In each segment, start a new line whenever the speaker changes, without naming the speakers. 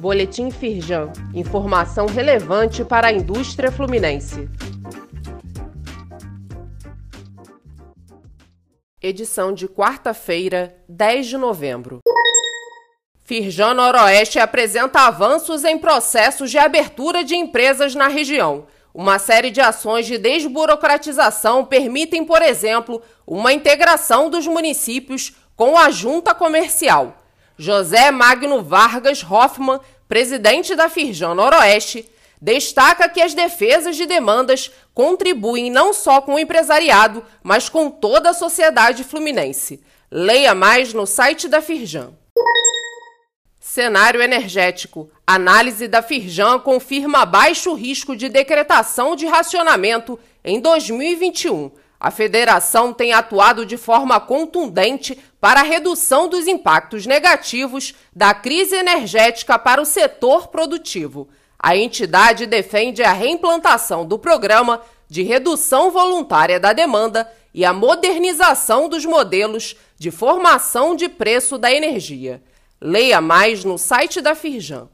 Boletim Firjan. Informação relevante para a indústria fluminense. Edição de quarta-feira, 10 de novembro. Firjan Noroeste apresenta avanços em processos de abertura de empresas na região. Uma série de ações de desburocratização permitem, por exemplo, uma integração dos municípios com a junta comercial. José Magno Vargas Hoffmann, presidente da Firjan Noroeste, destaca que as defesas de demandas contribuem não só com o empresariado, mas com toda a sociedade fluminense. Leia mais no site da Firjan. Cenário energético. Análise da Firjan confirma baixo risco de decretação de racionamento em 2021 a federação tem atuado de forma contundente para a redução dos impactos negativos da crise energética para o setor produtivo. A entidade defende a reimplantação do programa de redução voluntária da demanda e a modernização dos modelos de formação de preço da energia. Leia mais no site da Firjan.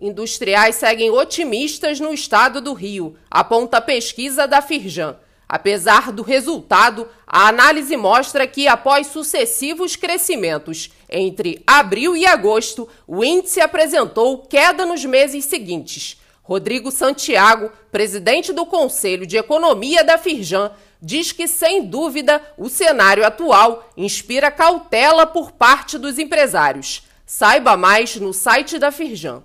Industriais seguem otimistas no estado do Rio, aponta a pesquisa da Firjan. Apesar do resultado, a análise mostra que, após sucessivos crescimentos entre abril e agosto, o índice apresentou queda nos meses seguintes. Rodrigo Santiago, presidente do Conselho de Economia da Firjan, diz que, sem dúvida, o cenário atual inspira cautela por parte dos empresários. Saiba mais no site da Firjan.